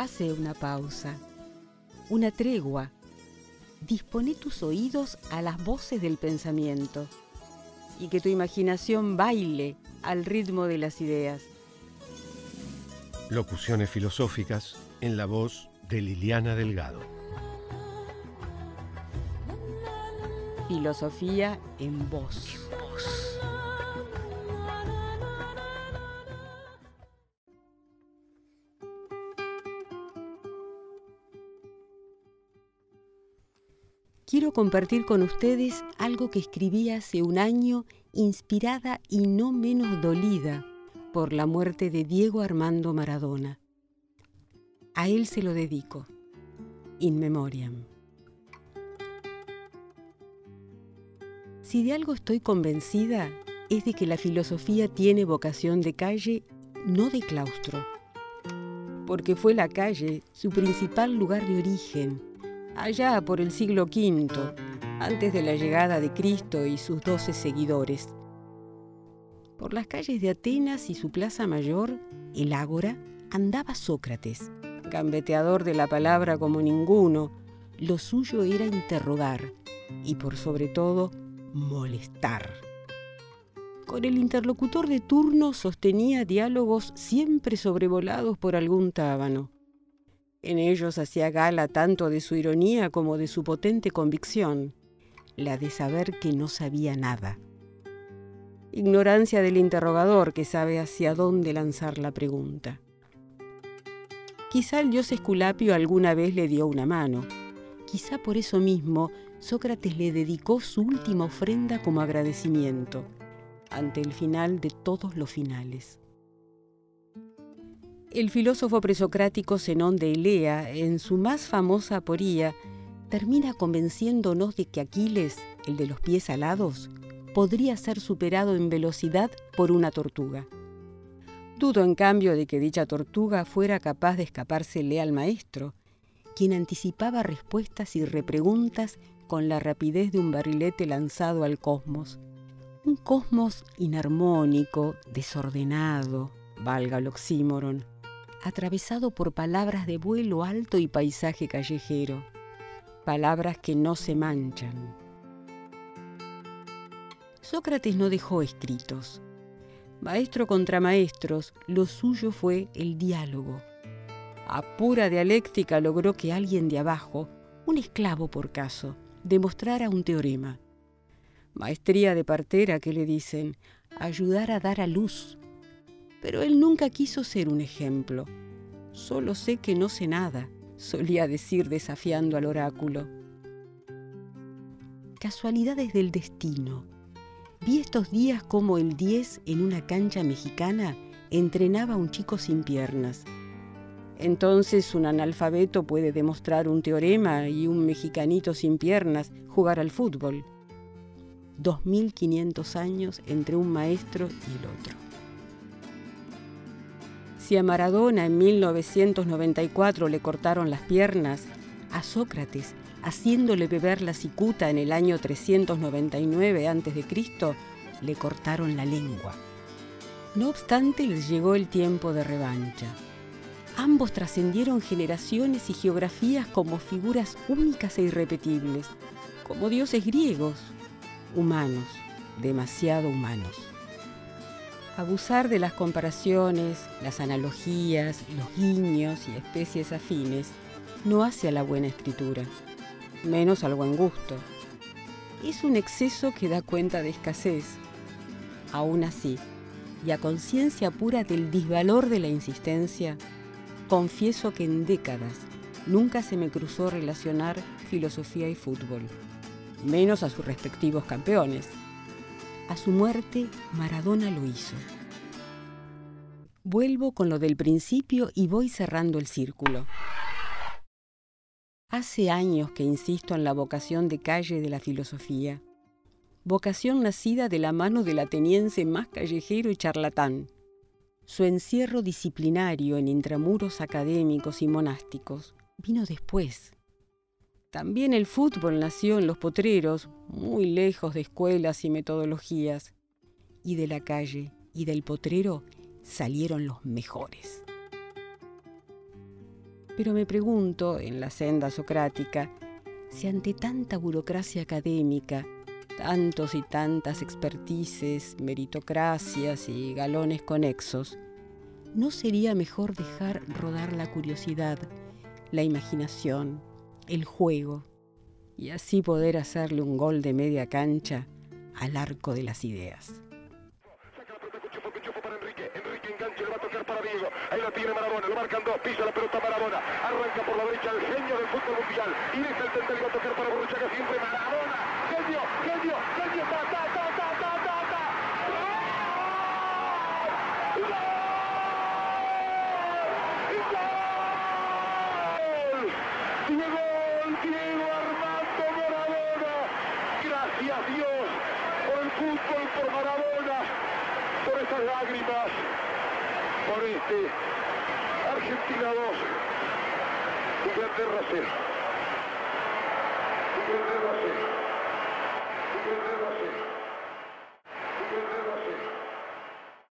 Hace una pausa, una tregua. Dispone tus oídos a las voces del pensamiento y que tu imaginación baile al ritmo de las ideas. Locuciones filosóficas en la voz de Liliana Delgado. Filosofía en voz. Quiero compartir con ustedes algo que escribí hace un año, inspirada y no menos dolida por la muerte de Diego Armando Maradona. A él se lo dedico, in memoriam. Si de algo estoy convencida es de que la filosofía tiene vocación de calle, no de claustro, porque fue la calle su principal lugar de origen, allá por el siglo V, antes de la llegada de Cristo y sus doce seguidores. Por las calles de Atenas y su plaza mayor, el ágora, andaba Sócrates, gambeteador de la palabra como ninguno. Lo suyo era interrogar y por sobre todo molestar. Con el interlocutor de turno sostenía diálogos siempre sobrevolados por algún tábano. En ellos hacía gala tanto de su ironía como de su potente convicción, la de saber que no sabía nada. Ignorancia del interrogador que sabe hacia dónde lanzar la pregunta. Quizá el dios Esculapio alguna vez le dio una mano. Quizá por eso mismo Sócrates le dedicó su última ofrenda como agradecimiento ante el final de todos los finales. El filósofo presocrático Zenón de Elea, en su más famosa aporía, termina convenciéndonos de que Aquiles, el de los pies alados, podría ser superado en velocidad por una tortuga. Dudo, en cambio, de que dicha tortuga fuera capaz de escapársele al maestro, quien anticipaba respuestas y repreguntas con la rapidez de un barrilete lanzado al cosmos. Un cosmos inarmónico, desordenado, valga el oxímoron, atravesado por palabras de vuelo alto y paisaje callejero, palabras que no se manchan. Sócrates no dejó escritos. Maestro contra maestros, lo suyo fue el diálogo. A pura dialéctica logró que alguien de abajo, un esclavo por caso, demostrara un teorema. Maestría de partera que le dicen, ayudar a dar a luz. Pero él nunca quiso ser un ejemplo. Solo sé que no sé nada, solía decir desafiando al oráculo. Casualidades del destino. Vi estos días como el 10 en una cancha mexicana entrenaba a un chico sin piernas entonces un analfabeto puede demostrar un teorema y un mexicanito sin piernas jugar al fútbol. 2.500 años entre un maestro y el otro. Si a Maradona en 1994 le cortaron las piernas, a Sócrates, haciéndole beber la cicuta en el año 399 a.C., le cortaron la lengua. No obstante, les llegó el tiempo de revancha. Ambos trascendieron generaciones y geografías como figuras únicas e irrepetibles, como dioses griegos, humanos, demasiado humanos. Abusar de las comparaciones, las analogías, los guiños y especies afines no hace a la buena escritura, menos al buen gusto. Es un exceso que da cuenta de escasez. Aún así, y a conciencia pura del disvalor de la insistencia, Confieso que en décadas nunca se me cruzó relacionar filosofía y fútbol, menos a sus respectivos campeones. A su muerte, Maradona lo hizo. Vuelvo con lo del principio y voy cerrando el círculo. Hace años que insisto en la vocación de calle de la filosofía, vocación nacida de la mano del ateniense más callejero y charlatán, su encierro disciplinario en intramuros académicos y monásticos vino después. También el fútbol nació en los potreros, muy lejos de escuelas y metodologías. Y de la calle y del potrero salieron los mejores. Pero me pregunto, en la senda socrática, si ante tanta burocracia académica, tantos y tantas expertices, meritocracias y galones conexos, ¿no sería mejor dejar rodar la curiosidad, la imaginación, el juego, y así poder hacerle un gol de media cancha al arco de las ideas? Ahí la tiene Marabona, lo marcan dos, pisa la pelota Marabona. Arranca por la derecha el genio del fútbol mundial. Y deja el centro y va a tocar para Borruchaga siempre Marabona. Genio, genio, genio, ta, ta, ta, ta, ta, ta, ta. ¡Gol! Diego, Diego Armando Maradona. Gracias Dios por el fútbol, por Maradona, por esas lágrimas, por este Argentina 2, Inglaterra 0. Inglaterra 0. Inglaterra 0. Inglaterra 0.